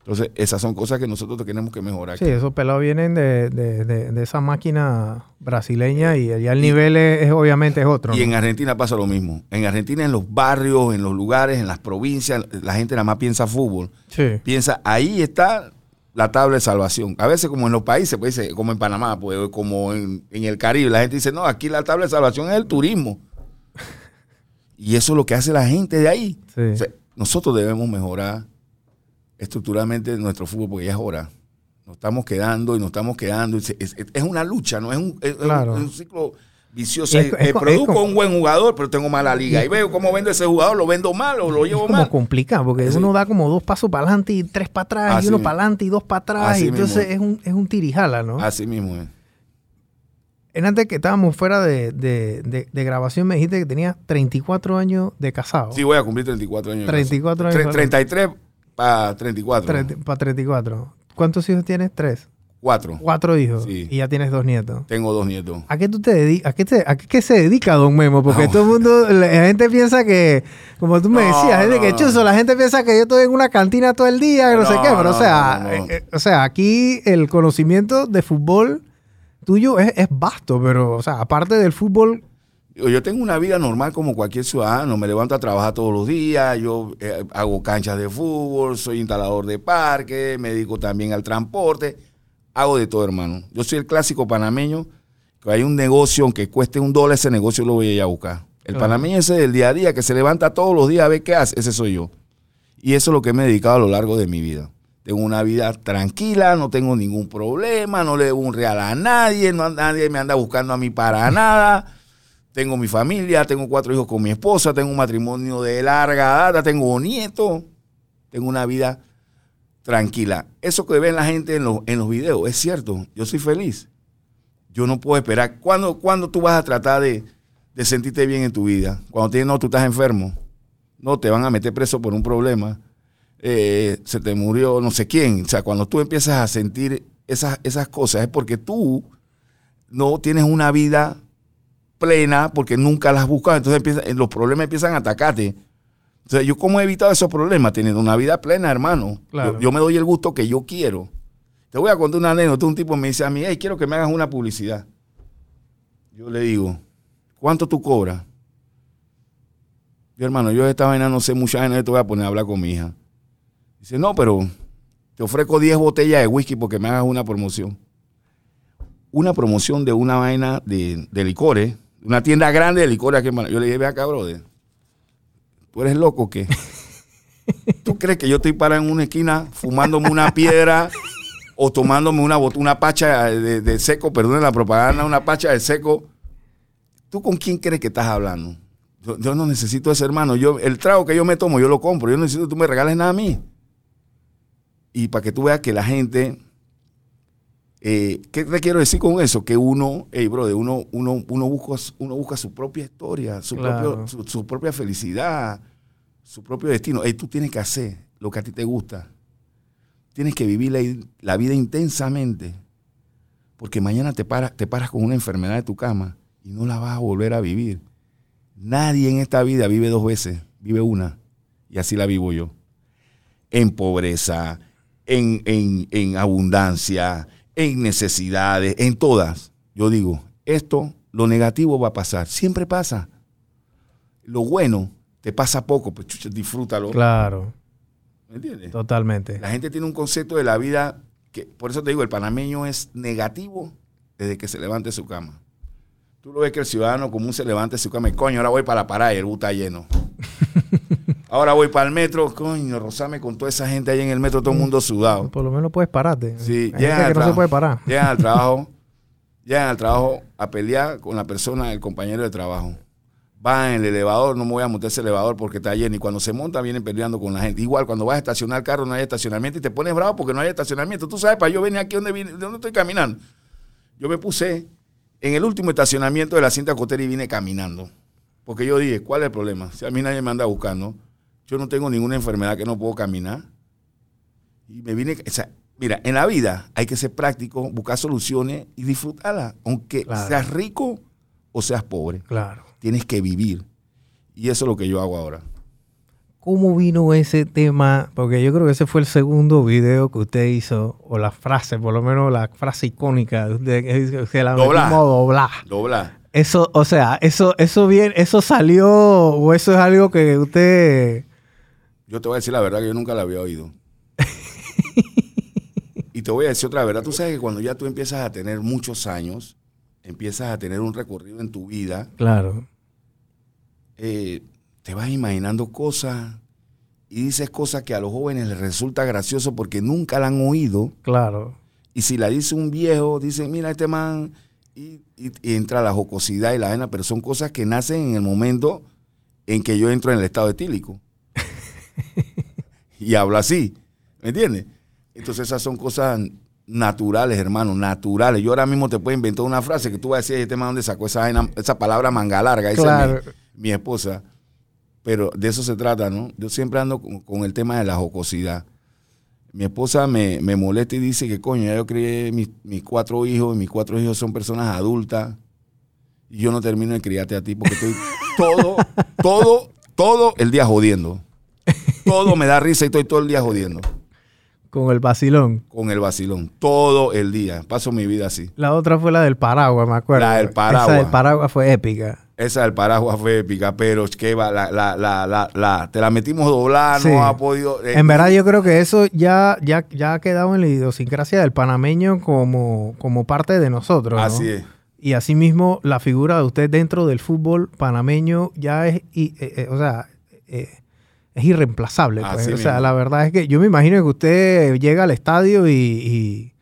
Entonces, esas son cosas que nosotros tenemos que mejorar. Sí, esos pelados vienen de, de, de- de esa máquina brasileña y allá el nivel es, es- obviamente es otro. Y ¿no? en Argentina pasa lo mismo. En Argentina, en los barrios, en los lugares, en las provincias, la gente nada más piensa fútbol. Sí. Piensa, ahí está la tabla de salvación. A veces, como en los países, pues, como en Panamá, pues, como en, en el Caribe, la gente dice, no, aquí la tabla de salvación es el turismo. Y eso es lo que hace la gente de ahí. Sí. O sea, nosotros debemos mejorar estructuralmente nuestro fútbol porque ya es hora. Nos estamos quedando y nos estamos quedando. se- Es, es una lucha, ¿no? Es un, es- es Claro. un, es un ciclo vicioso. Es- Eh, es co- es produzco como- un buen jugador, pero tengo mala liga. Y veo cómo vendo ese jugador, lo vendo mal o lo Es llevo como mal. complicado, porque uno da como dos pasos para adelante y tres para atrás, Así y uno para adelante y dos para atrás. Así y entonces es un, es un tirijala, ¿no? Así mismo es. En antes que estábamos fuera de, de- de- de grabación, me dijiste que tenías 34 años de casado. Sí, voy a cumplir 34 años. de 34 caso. años. Tre- 33 para 34. Para 34. ¿Cuántos hijos tienes? Tres. 4. Cuatro hijos. Sí. Y ya tienes dos nietos. Tengo dos nietos. ¿A qué tú te dedicas? ¿A qué, te- a qué se dedica Don Memo? Porque No. todo el mundo, la gente piensa que, como tú me No, decías, gente no, que chuzo, la gente piensa que yo estoy en una cantina todo el día, que no, sé qué, pero o sea, eh, eh, o sea, aquí el conocimiento de fútbol tuyo es, es vasto, pero, o sea, aparte del fútbol, Yo tengo una vida normal como cualquier ciudadano. Me levanto a trabajar todos los días. Yo eh, hago canchas de fútbol. Soy instalador de parques. Me dedico también al transporte. Hago de todo, hermano. Yo soy el clásico panameño. Que hay un negocio, aunque cueste un dólar, ese negocio lo voy a ir a buscar. El Claro. panameño ese del día a día, que se levanta todos los días a ver qué hace, ese soy yo. Y eso es lo que me he dedicado a lo largo de mi vida. Tengo una vida tranquila, no tengo ningún problema, no le debo un real a nadie, no, nadie me anda buscando a mí para nada. Tengo mi familia, tengo cuatro hijos con mi esposa, tengo un matrimonio de larga data, tengo nietos, tengo una vida tranquila. Eso que ven la gente en los, en los videos es cierto, yo soy feliz. Yo no puedo esperar. ¿Cuándo, cuándo tú vas a tratar de, de sentirte bien en tu vida? Cuando tienes, no, tú estás enfermo. No, te van a meter preso por un problema. Eh, se te murió no sé quién. O sea, cuando tú empiezas a sentir esas, esas cosas es porque tú no tienes una vida plena porque nunca las has buscado. Entonces empieza- los problemas empiezan a atacarte. Sea, yo cómo he evitado esos problemas teniendo una vida plena, hermano. Claro. Yo, yo me doy el gusto que yo quiero. Te voy a contar una anécdota. Un tipo me dice a mí, hey, quiero que me hagas una publicidad. Yo le digo, ¿cuánto tú cobras? Yo, hermano, yo de esta vaina no sé mucha vaina, te voy a poner a hablar con mi hija. Dice, no, pero te ofrezco 10 botellas de whisky porque me hagas una promoción. Una promoción de una vaina de, de licores, una tienda grande de licores aquí en. Yo le dije, ve acá, brother. ¿Tú eres loco o qué? ¿Tú crees que yo estoy parado en una esquina fumándome una piedra o tomándome una, una pacha de, de seco, perdón la propaganda, una pacha de seco? ¿Tú con quién crees que estás hablando? Yo, yo no necesito ese hermano. Yo, el trago que yo me tomo, yo lo compro. Yo no necesito que tú me regales nada a mí. Y para que tú veas que la gente. Eh, ¿Qué te quiero decir con eso? Que uno, hey, brother, uno, uno, uno, busca, uno busca su propia historia, su, Claro. propio- su, su propia felicidad, su propio destino. Hey, tú tienes que hacer lo que a ti te gusta. Tienes que vivir la, la vida intensamente. Porque mañana te, para- te paras con una enfermedad de tu cama y no la vas a volver a vivir. Nadie en esta vida vive dos veces, vive una. Y así la vivo yo. En pobreza, en, en- en abundancia, en necesidades, en todas. Yo digo, esto, lo negativo va a pasar. Siempre pasa. Lo bueno te pasa poco, pues chucha, disfrútalo. claro, ¿Me entiendes? totalmente. La gente tiene un concepto de la vida que, por eso te digo, el panameño es negativo desde que se levante de su cama. Tú lo ves que el ciudadano común se levanta de su cama y coño, ahora voy para la parada y el bus está lleno. Ahora voy para el metro, coño, rozame con toda esa gente ahí en el metro, todo el mundo sudado. Por lo menos puedes pararte. Sí, Hay llegan gente al que no se trabajo. puede parar. Llegan al trabajo, llegan al trabajo a pelear con la persona, el compañero de trabajo. Van en el elevador, no me voy a montar ese elevador porque está lleno. Y cuando se monta, vienen peleando con la gente. Igual, cuando vas a estacionar el carro, no hay estacionamiento y te pones bravo porque no hay estacionamiento. Tú sabes, para yo venir aquí donde, vine, de dónde estoy caminando. Yo me puse en el último estacionamiento de la cinta costera y vine caminando. Porque yo dije, ¿cuál es el problema? Si a mí nadie me anda buscando, yo no tengo ninguna enfermedad que no puedo caminar. Y me vine, o sea, mira, en la vida hay que ser práctico, buscar soluciones y disfrutarlas. Aunque Claro. seas rico o seas pobre, Claro. tienes que vivir. Y eso es lo que yo hago ahora. ¿Cómo vino ese tema? Porque yo creo que ese fue el segundo video que usted hizo, o la frase, por lo menos la frase icónica de usted, que la Doblar. doblar. Dobla. Eso, o sea, eso, eso bien, eso salió, o eso es algo que usted. Yo te voy a decir la verdad que yo nunca la había oído. y te voy a decir otra verdad. Tú sabes que cuando ya tú empiezas a tener muchos años, empiezas a tener un recorrido en tu vida, Claro. eh, te vas imaginando cosas y dices cosas que a los jóvenes les resulta gracioso porque nunca la han oído. Claro. Y si la dice un viejo, dice, mira, este man, y, y- y entra la jocosidad y la vaina, pero son cosas que nacen en el momento en que yo entro en el estado etílico. Y hablo así, ¿me entiendes? Entonces esas son cosas naturales, hermano, naturales. Yo ahora mismo te puedo inventar una frase que tú vas a decir, este man, ¿dónde sacó esa, esa palabra manga larga? Esa Claro. es mi, mi esposa. Pero de eso se trata, ¿no? Yo siempre ando con, con el tema de la jocosidad. Mi esposa me, me molesta y dice que, coño, ya yo crié mis, mis cuatro hijos y mis cuatro hijos son personas adultas y yo no termino de criarte a ti porque estoy todo, todo, todo el día jodiendo. Todo me da risa y estoy todo el día jodiendo Con el vacilón. con el vacilón. Todo el día. Paso mi vida así. La otra fue la del paraguas, me acuerdo. La del paraguas. Esa del paraguas fue épica. Esa del paraguas fue épica, pero es que va, la, la, la, la, la- te la metimos doblada, Sí. no ha podido. eh, En verdad yo creo que eso ya, ya, ya ha quedado en la idiosincrasia del panameño como, como parte de nosotros. ¿no? Así es. Y asimismo, la figura de usted dentro del fútbol panameño ya es, y- eh, eh, o sea, es irreemplazable. pues. O sea, mismo. la verdad es que yo me imagino que usted llega al estadio y, y-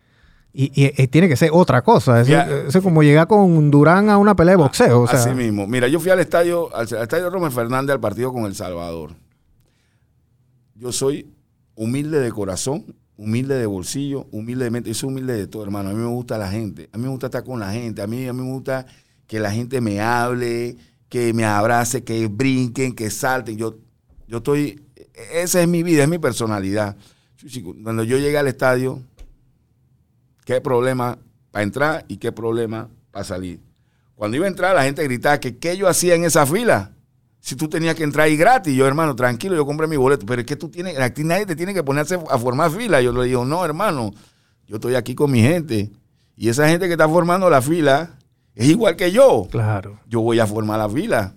y- y, eh, tiene que ser otra cosa. Eso es como llegar con Durán a una pelea de boxeo. O sea, Así mismo. Mira, yo fui al estadio, al, al estadio Romer Fernández al partido con El Salvador. Yo soy humilde de corazón, humilde de bolsillo, humilde de mente. Yo soy humilde de todo, hermano. A mí me gusta la gente. A mí me gusta estar con la gente. A mí, a mí me gusta que la gente me hable, que me abrace, que brinquen, que salten. Yo, yo estoy. Esa es mi vida, es mi personalidad. Cuando yo llegué al estadio, qué problema para entrar y qué problema para salir. Cuando iba a entrar, la gente gritaba que qué yo hacía en esa fila. Si tú tenías que entrar ahí gratis, yo, hermano, tranquilo, yo compré mi boleto. Pero es que tú tienes, aquí nadie te tiene que ponerse a formar fila. Yo le digo, no, hermano, yo estoy aquí con mi gente. Y esa gente que está formando la fila es igual que yo. claro. Yo voy a formar la fila.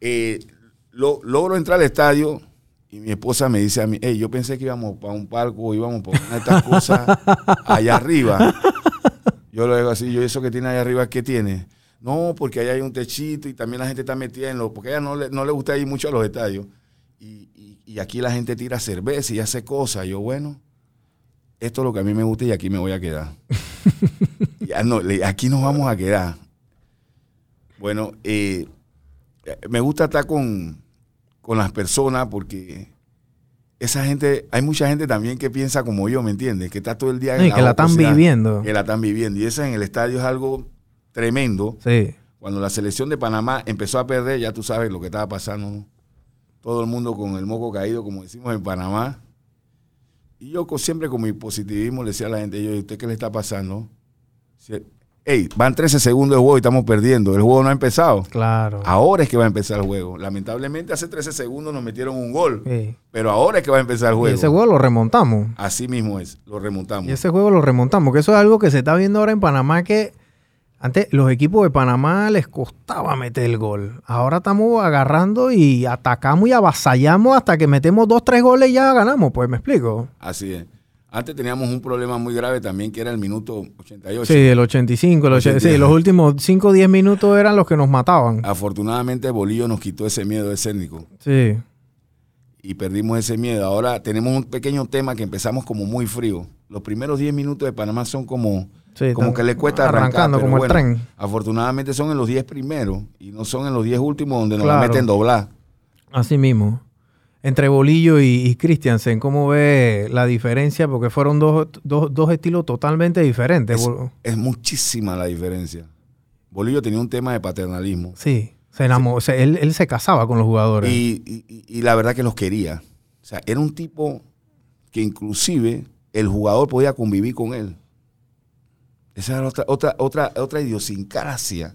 Eh, lo- logro entrar al estadio y mi esposa me dice a mí, hey, yo pensé que íbamos para un palco, íbamos por una de estas cosas allá arriba. Yo lo digo así, yo eso que tiene allá arriba, ¿qué tiene? No, porque allá hay un techito y también la gente está metida en los, porque a ella no le, no le gusta ir mucho a los estadios. Y, y- aquí la gente tira cerveza y hace cosas. Yo, bueno, esto es lo que a mí me gusta y aquí me voy a quedar. Ya no, aquí nos vamos a quedar. Bueno, eh, me gusta estar con, con las personas porque esa gente, hay mucha gente también que piensa como yo, ¿me entiendes? Que está todo el día en No, y que la están viviendo. Que la están viviendo. Y eso en el estadio es algo tremendo. Sí. Cuando la selección de Panamá empezó a perder, ya tú sabes lo que estaba pasando. ¿no? Todo el mundo con el moco caído, como decimos en Panamá. Y yo siempre con mi positivismo le decía a la gente, yo, ¿y usted qué le está pasando? Si- Ey, van 13 segundos de juego y estamos perdiendo. El juego no ha empezado. Claro. Ahora es que va a empezar el juego. Lamentablemente hace 13 segundos nos metieron un gol. Sí. Pero ahora es que va a empezar el Y juego. ese juego lo remontamos. Así mismo es. Lo remontamos. Y ese juego lo remontamos, que eso es algo que se está viendo ahora en Panamá, que antes los equipos de Panamá les costaba meter el gol. Ahora estamos agarrando y atacamos y avasallamos hasta que metemos dos, tres goles y ya ganamos, pues me explico. Así es. Antes teníamos un problema muy grave también que era el minuto 88. Sí, el 85, el 80, sí, 85. los últimos 5 o 10 minutos eran los que nos mataban. Afortunadamente Bolillo nos quitó ese miedo escénico Sí, y perdimos ese miedo. Ahora tenemos un pequeño tema que empezamos como muy frío. Los primeros 10 minutos de Panamá son como, sí. como que le cuesta arrancar. arrancando como bueno, el tren. Afortunadamente son en los 10 primeros y no son en los 10 últimos donde nos la meten doblar. Así mismo. Entre Bolillo y, y Christiansen, ¿cómo ve la diferencia? Porque fueron dos, dos, dos estilos totalmente diferentes. Es, muchísima la diferencia. Bolillo tenía un tema de paternalismo Sí, se enamoró. él, él se casaba con los jugadores. y, y- y- y la verdad que los quería. O sea, era un tipo que inclusive el jugador podía convivir con él. Esa era otra, otra, otra, otra idiosincrasia.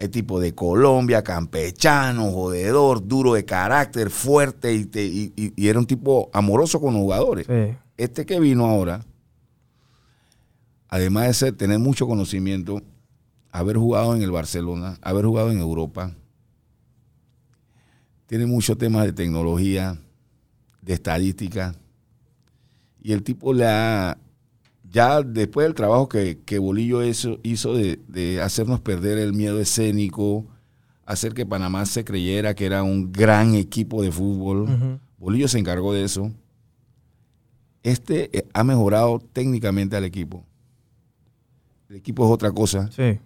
El tipo de Colombia, campechano, jodedor, duro de carácter, fuerte y, te- y- y- y era un tipo amoroso con los jugadores. Sí. Este que vino ahora, además de ser, tener mucho conocimiento, haber jugado en el Barcelona, haber jugado en Europa, tiene muchos temas de tecnología, de estadística, y el tipo le ha, ya después del trabajo que, que Bolillo hizo, hizo de, de hacernos perder el miedo escénico, hacer que Panamá se creyera que era un gran equipo de fútbol. Bolillo se encargó de eso. Este eh, ha mejorado técnicamente al equipo. El equipo es otra cosa. Sí.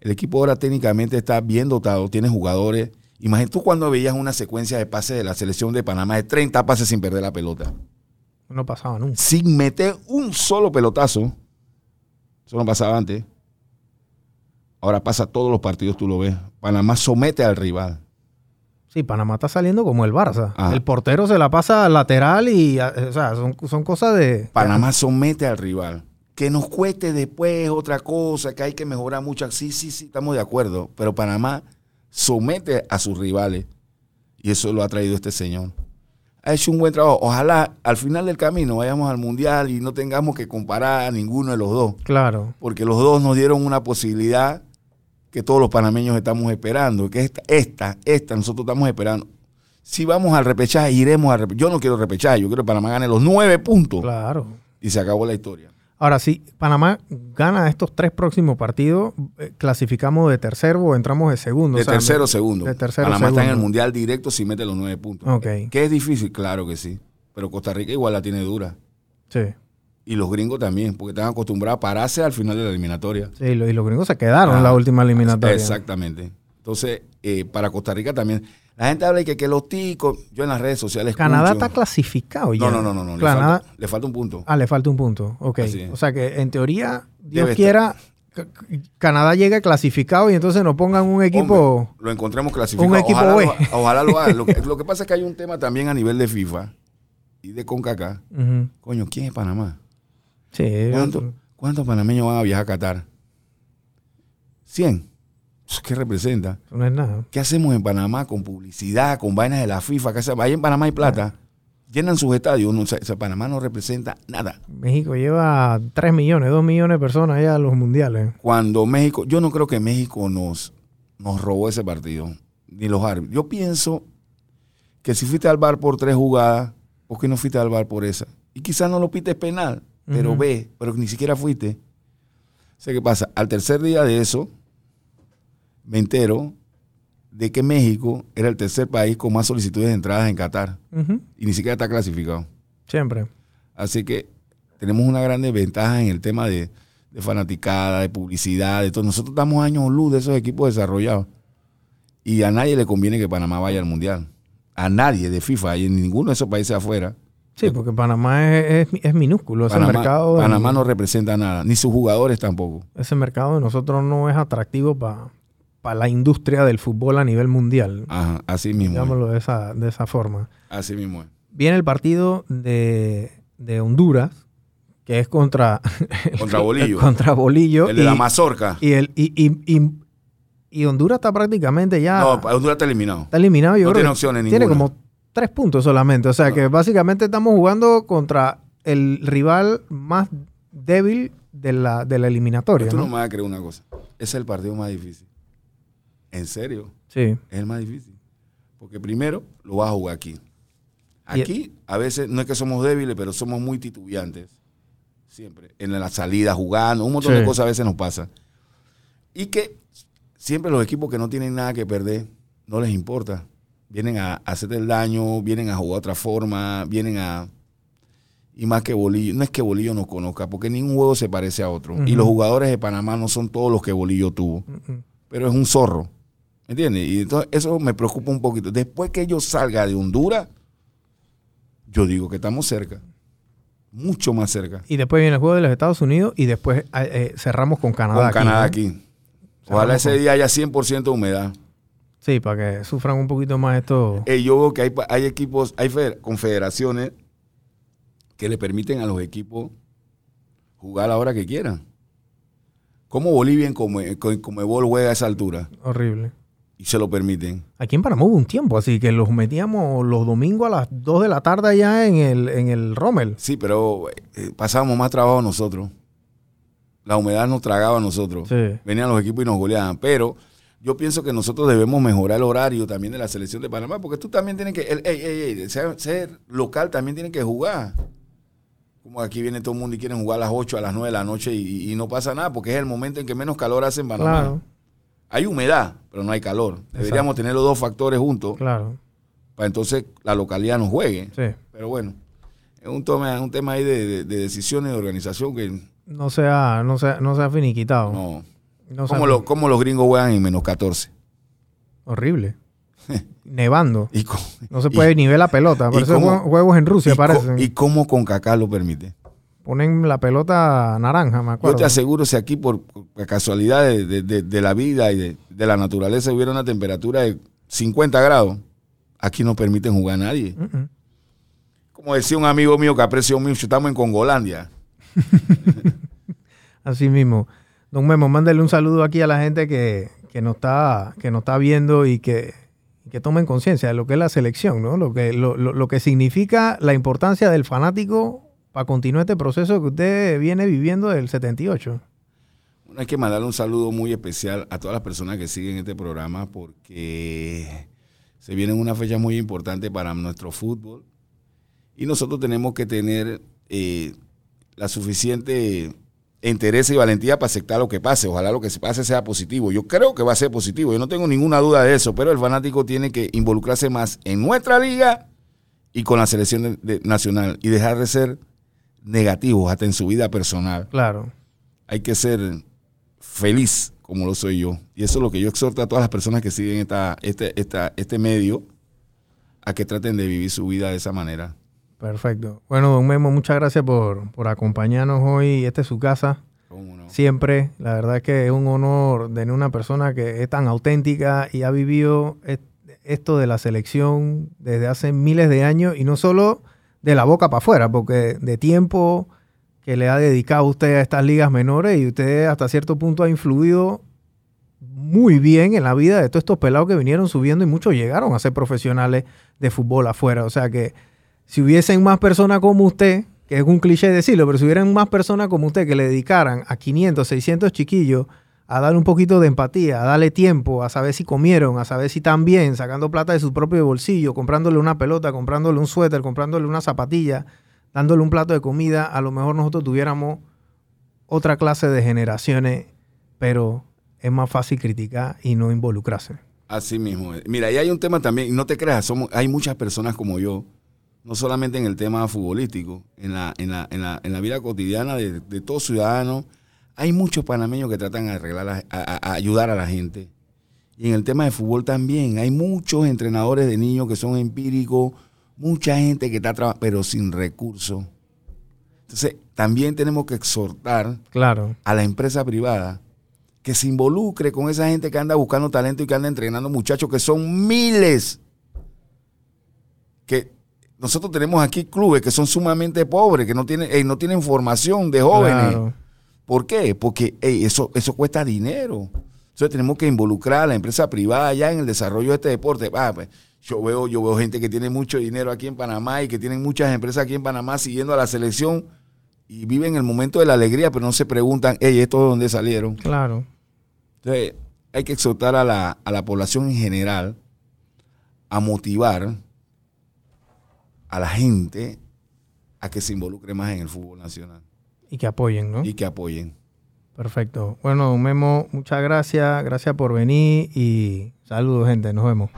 El equipo ahora técnicamente está bien dotado, tiene jugadores. Imagínate tú cuando veías una secuencia de pases de la selección de Panamá de 30 pases sin perder la pelota. No pasaba nunca. Sin meter un solo pelotazo. Eso no pasaba antes. Ahora pasa todos los partidos, tú lo ves. Panamá somete al rival. Sí, Panamá está saliendo como el Barça. Ajá. El portero se la pasa al lateral y, o sea, son, son cosas de... Panamá somete al rival. Que nos cueste después otra cosa, que hay que mejorar mucho. Sí, sí, sí, estamos de acuerdo. Pero Panamá somete a sus rivales. Y eso lo ha traído este señor. Ha hecho un buen trabajo. Ojalá al final del camino vayamos al Mundial y no tengamos que comparar a ninguno de los dos. Claro. Porque los dos nos dieron una posibilidad que todos los panameños estamos esperando. Que esta, esta, esta, nosotros estamos esperando. Si vamos al repechaje, iremos al repechaje. Yo no quiero repechaje, yo quiero que Panamá gane los nueve puntos Claro. y se acabó la historia. Ahora, si Panamá gana estos tres próximos partidos, eh, clasificamos de tercero o entramos de segundo. De o sea, tercero, segundo. de tercero, Panamá está en el mundial directo si mete los nueve puntos. Ok. ¿Que es difícil? Claro que sí. Pero Costa Rica igual la tiene dura. Sí. Y los gringos también, porque están acostumbrados a pararse al final de la eliminatoria. Sí, y los gringos se quedaron en la Ah, última eliminatoria. Exactamente. Entonces, eh, para Costa Rica también. La gente habla de que, que los ticos, yo en las redes sociales. Canadá escucho- está clasificado ya. No, no, no, no. no. Le, falta, le falta un punto. ah, le falta un punto. Ok. O sea que en teoría, Dios Debe quiera, Canadá llegue clasificado y entonces nos pongan un equipo. Hombre, lo encontremos clasificado. un equipo ojalá, B. Lo, ojalá lo haga. Lo que, lo que pasa es que hay un tema también a nivel de FIFA y de CONCACAF. Ujú. Coño, ¿quién es Panamá? Sí. ¿Cuánto- ¿Cuántos panameños van a viajar a Qatar? 100. ¿Qué representa? No es nada. ¿Qué hacemos en Panamá con publicidad, con vainas de la FIFA? ¿Qué hacemos? Ahí en Panamá hay plata. Llenan sus estadios. No, o sea, o sea, Panamá no representa nada. México lleva 3 millones, 2 millones de personas allá a los mundiales. Cuando México, yo no creo que México nos, nos robó ese partido, ni los árbitros. Yo pienso que si fuiste al bar por tres jugadas, ¿por qué no fuiste al bar por esa? Y quizás no lo pites penal, pero ve, pero ni siquiera fuiste. Sé qué pasa. Al tercer día de eso, me entero de que México era el tercer país con más solicitudes de entradas en Qatar y ni siquiera está clasificado. Siempre. Así que tenemos una gran desventaja en el tema de, de fanaticada, de publicidad, de todo. Nosotros damos años luz de esos equipos desarrollados. Y a nadie le conviene que Panamá vaya al Mundial. A nadie de FIFA y en ninguno de esos países afuera. Sí, porque Panamá es, es- es minúsculo. Ese Panamá, mercado, Panamá no representa nada, ni sus jugadores tampoco. ese mercado de nosotros no es atractivo para la industria del fútbol a nivel mundial. Ajá, así mismo. es. Digámoslo de esa, de esa forma. Así mismo. es. Viene el partido de, de Honduras, que es contra Contra Bolillo. contra Bolillo. El de y, la mazorca. y, el, y, y- y- y Honduras está prácticamente ya. No, Honduras está eliminado. Está eliminado. Yo No creo tiene opciones Tiene ninguna. como tres puntos solamente. O sea No. que básicamente estamos jugando contra el rival más débil de la, de la eliminatoria. Tú no ¿no? me vas a creer una cosa. Ese es el partido más difícil. En serio. Sí. es el más difícil. Porque primero lo vas a jugar aquí. Aquí a veces no es que somos débiles, pero somos muy titubeantes. Siempre. En la salida jugando, un montón Sí. de cosas a veces nos pasa. Y que siempre los equipos que no tienen nada que perder, no les importa. Vienen a, a hacerte el daño, vienen a jugar de otra forma, vienen a... Y más que Bolillo, no es que Bolillo nos conozca, porque ningún juego se parece a otro. Y los jugadores de Panamá no son todos los que Bolillo tuvo pero es un zorro. ¿Me entiendes? Y entonces eso me preocupa un poquito. Después que yo salga de Honduras, yo digo que estamos cerca. Mucho más cerca. Y después viene el juego de los Estados Unidos y después eh, eh, cerramos con Canadá. Con aquí, Canadá ¿no? aquí. Ojalá ese día haya 100% de humedad. Sí, para que sufran un poquito más esto. Eh, yo veo que hay, hay equipos, hay feder- confederaciones que le permiten a los equipos jugar a la hora que quieran. ¿Cómo Bolivia en Comebol juega a esa altura? Horrible. Y se lo permiten. Aquí en Panamá hubo un tiempo, así que los metíamos los domingos a las 2 de la tarde allá en el, en el Rommel. Sí, pero eh, pasábamos más trabajo nosotros. La humedad nos tragaba a nosotros. Sí. Venían los equipos y nos goleaban. Pero yo pienso que nosotros debemos mejorar el horario también de la selección de Panamá, porque tú también tienes que, el- ey, ey, ey, ser, ser local también tienen que jugar. Como aquí viene todo el mundo y quieren jugar a las 8, a las 9 de la noche y, y no pasa nada, porque es el momento en que menos calor hace en Panamá. Claro, Hay humedad, pero no hay calor. Deberíamos tener los dos factores juntos claro. para entonces la localidad nos juegue. Sí. Pero bueno, es un tema, un tema ahí de, de- de decisiones de organización que No se ha, no se, ha- no se ha finiquitado. no. No ¿Cómo, lo- cómo los gringos juegan en menos 14? Horrible. Nevando. Y, No se puede ni ver la pelota. Por y eso cómo- juegos en Rusia y co- parecen. ¿Y cómo con Kaká lo permite? Ponen la pelota naranja, me Yo acuerdo. te aseguro, si aquí por, casualidad de, de- de- de la vida y de, la naturaleza hubiera una temperatura de 50 grados, aquí no permiten jugar a nadie. Como decía un amigo mío que aprecio mucho, estamos en Congolandia. Así mismo. Don Memo, mándale un saludo aquí a la gente que, que nos está, que nos está viendo y que, que tomen conciencia de lo que es la selección, ¿no? Lo que, lo, lo- lo que significa la importancia del fanático para continuar este proceso que usted viene viviendo del 78. Bueno, hay que mandarle un saludo muy especial a todas las personas que siguen este programa porque se viene una fecha muy importante para nuestro fútbol y nosotros tenemos que tener eh, la suficiente interés y valentía para aceptar lo que pase. Ojalá lo que se pase sea positivo. Yo creo que va a ser positivo, yo no tengo ninguna duda de eso, pero el fanático tiene que involucrarse más en nuestra liga y con la selección nacional y dejar de ser negativos hasta en su vida personal Claro. hay que ser feliz como lo soy yo. Y eso es lo que yo exhorto a todas las personas que siguen esta, este, esta, este medio a que traten de vivir su vida de esa manera. Perfecto. Bueno, don Memo, muchas gracias por, por acompañarnos hoy. Esta es su casa. ¿Cómo no? Siempre. La verdad es que es un honor tener una persona que es tan auténtica y ha vivido est- esto de la selección desde hace miles de años y no solo de la boca para afuera, porque de tiempo que le ha dedicado usted a estas ligas menores y usted hasta cierto punto ha influido muy bien en la vida de todos estos pelados que vinieron subiendo y muchos llegaron a ser profesionales de fútbol afuera. O sea que si hubiesen más personas como usted, que es un cliché decirlo, pero si hubieran más personas como usted que le dedicaran a 500, 600 chiquillos a darle un poquito de empatía, a darle tiempo, a saber si comieron, a saber si están bien, sacando plata de su propio bolsillo, comprándole una pelota, comprándole un suéter, comprándole una zapatilla, dándole un plato de comida, a lo mejor nosotros tuviéramos otra clase de generaciones, pero es más fácil criticar y no involucrarse. Así mismo. Mira, y hay un tema también, no te creas, hay muchas personas como yo, no solamente en el tema futbolístico, en la, en la, en la, en la vida cotidiana de, de todo ciudadano, hay muchos panameños que tratan de arreglar, la- a, a- a ayudar a la gente. Y en el tema de fútbol también, hay muchos entrenadores de niños que son empíricos, mucha gente que está trabajando, pero sin recursos. Entonces, también tenemos que exhortar Claro, a la empresa privada que se involucre con esa gente que anda buscando talento y que anda entrenando muchachos que son miles. Que nosotros tenemos aquí clubes que son sumamente pobres, que no tienen, ey, no tienen formación de jóvenes. claro. ¿Por qué? Porque eso, eso cuesta dinero. Entonces tenemos que involucrar a la empresa privada ya en el desarrollo de este deporte. Ah, pues, yo veo, yo veo gente que tiene mucho dinero aquí en Panamá y que tienen muchas empresas aquí en Panamá siguiendo a la selección y viven el momento de la alegría, pero no se preguntan, hey, ¿esto de dónde salieron? Claro. Entonces, hay que exhortar a la, a la población en general a motivar a la gente a que se involucre más en el fútbol nacional Y que apoyen, ¿no? y que apoyen. Perfecto. Bueno, don Memo, muchas gracias. Gracias por venir y saludos, gente. Nos vemos.